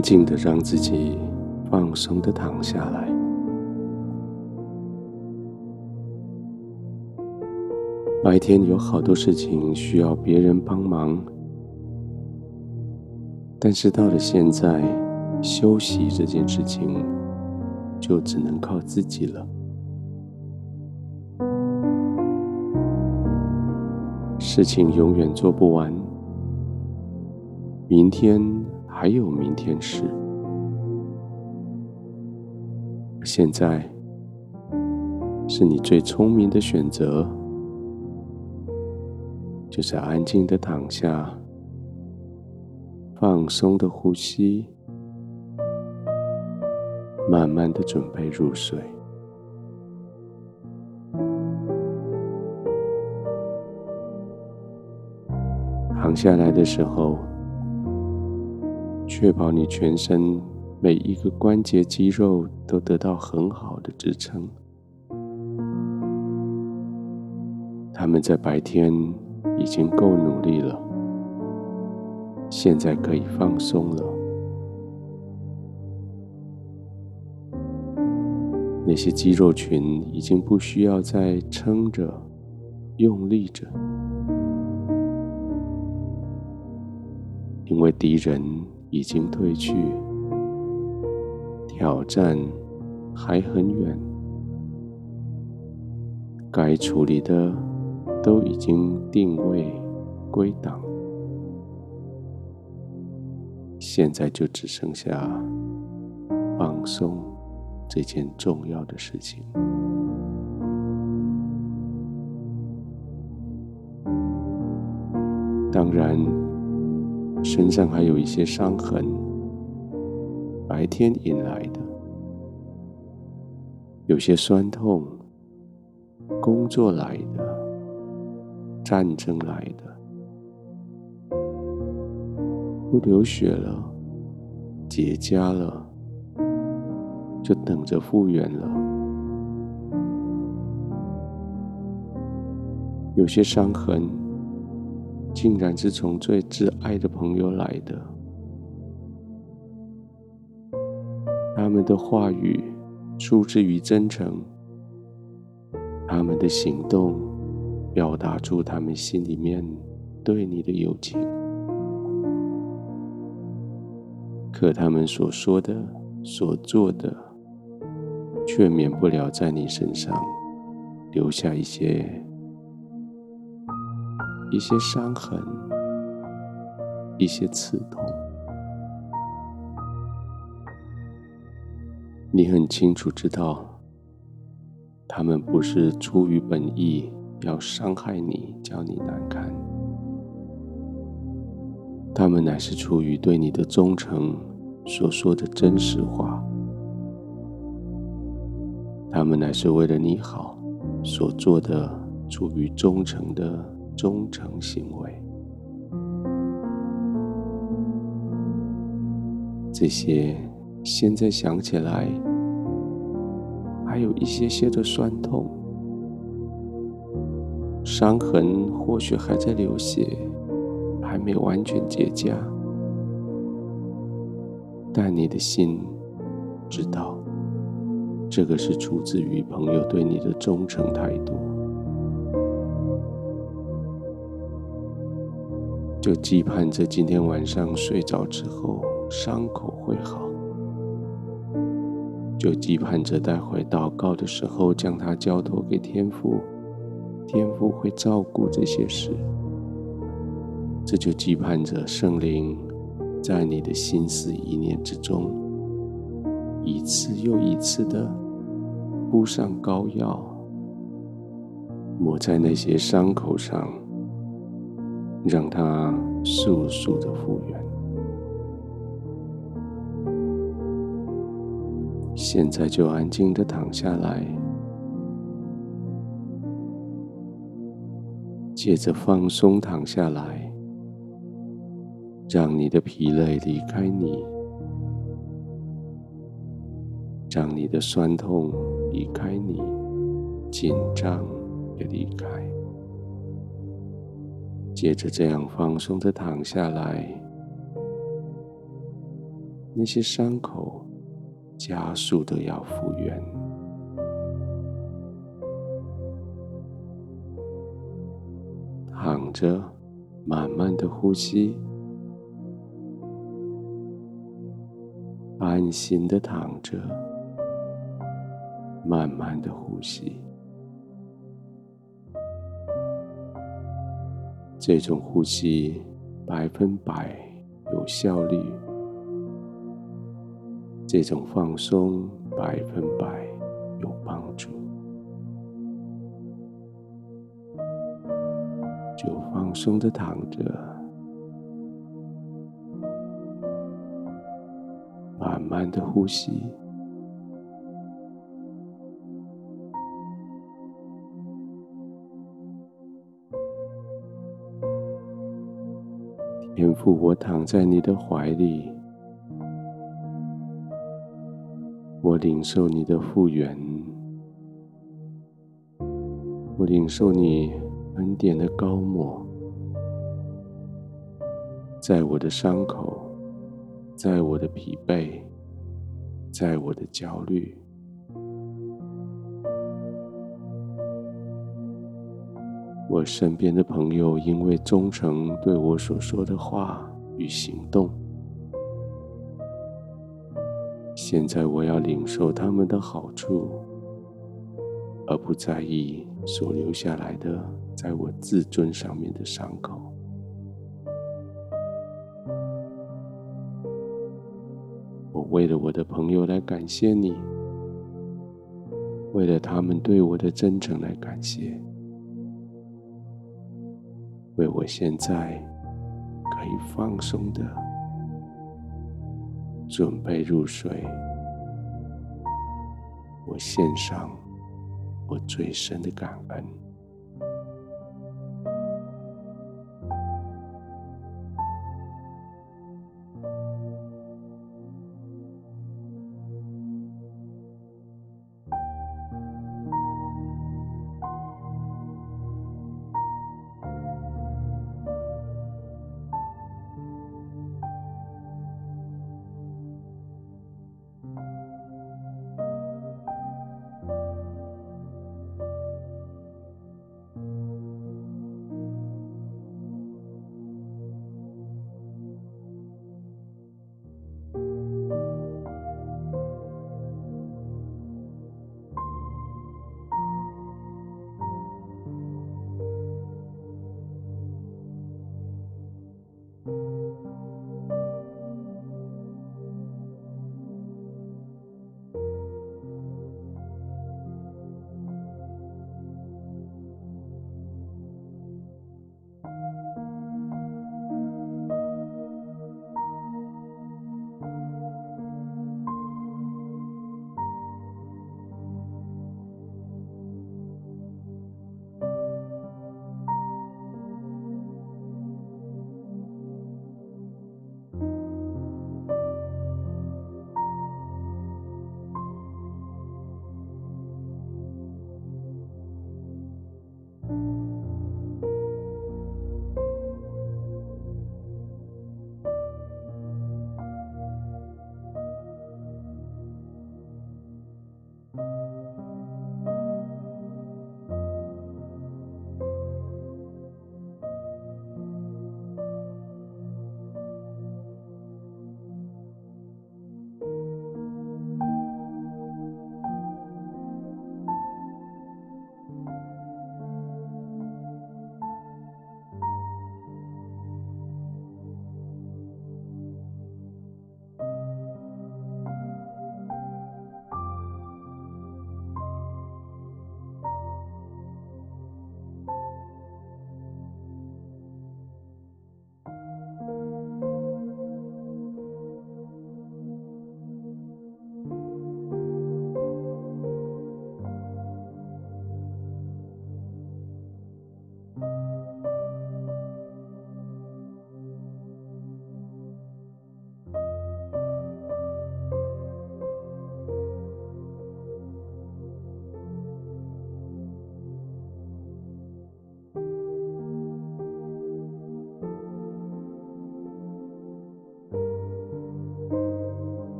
静的让自己放松的躺下来。白天有好多事情需要别人帮忙，但是到了现在，休息这件事情就只能靠自己了。事情永远做不完，明天还有明天事。现在是你最聪明的选择，就是安静的躺下，放松的呼吸，慢慢的准备入睡。躺下来的时候，确保你全身每一个关节肌肉都得到很好的支撑。他们在白天已经够努力了，现在可以放松了。那些肌肉群已经不需要再撑着、用力着。因为敌人已经退去，挑战还很远，该处理的都已经定位归档，现在就只剩下放松这件重要的事情。当然。身上还有一些伤痕，白天引来的，有些酸痛，工作来的，战争来的，不流血了，结痂了，就等着复原了。有些伤痕。竟然是从最挚爱的朋友来的，他们的话语出自于真诚，他们的行动表达出他们心里面对你的友情，可他们所说的、所做的，却免不了在你身上留下一些。一些伤痕，一些刺痛，你很清楚知道，他们不是出于本意要伤害你，叫你难堪，他们乃是出于对你的忠诚所说的真实话，他们乃是为了你好所做的，出于忠诚的。忠诚行为，这些现在想起来，还有一些些的酸痛，伤痕或许还在流血，还没完全结痂，但你的心知道，这个是出自于朋友对你的忠诚态度。就期盼着今天晚上睡着之后伤口会好，就期盼着待会祷告的时候将它交托给天父，天父会照顾这些事。这就期盼着圣灵在你的心思意念之中，一次又一次的铺上膏药，抹在那些伤口上。让它速速的复原。现在就安静的躺下来，接着放松躺下来，让你的疲累离开你，让你的酸痛离开你，紧张也离开。接着这样放松的躺下来，那些伤口加速的要复原。躺着，慢慢的呼吸，安心的躺着，慢慢的呼吸。这种呼吸百分百有效率，这种放松百分百有帮助。就放松的躺着，慢慢的呼吸。天父，我躺在你的怀里，我领受你的复原，我领受你恩典的膏抹，在我的伤口，在我的疲惫，在我的焦虑。我身边的朋友因为忠诚对我所说的话与行动，现在我要领受他们的好处，而不在意所留下来的在我自尊上面的伤口。我为了我的朋友来感谢你，为了他们对我的真诚来感谢。为我现在可以放松的准备入睡，我献上我最深的感恩。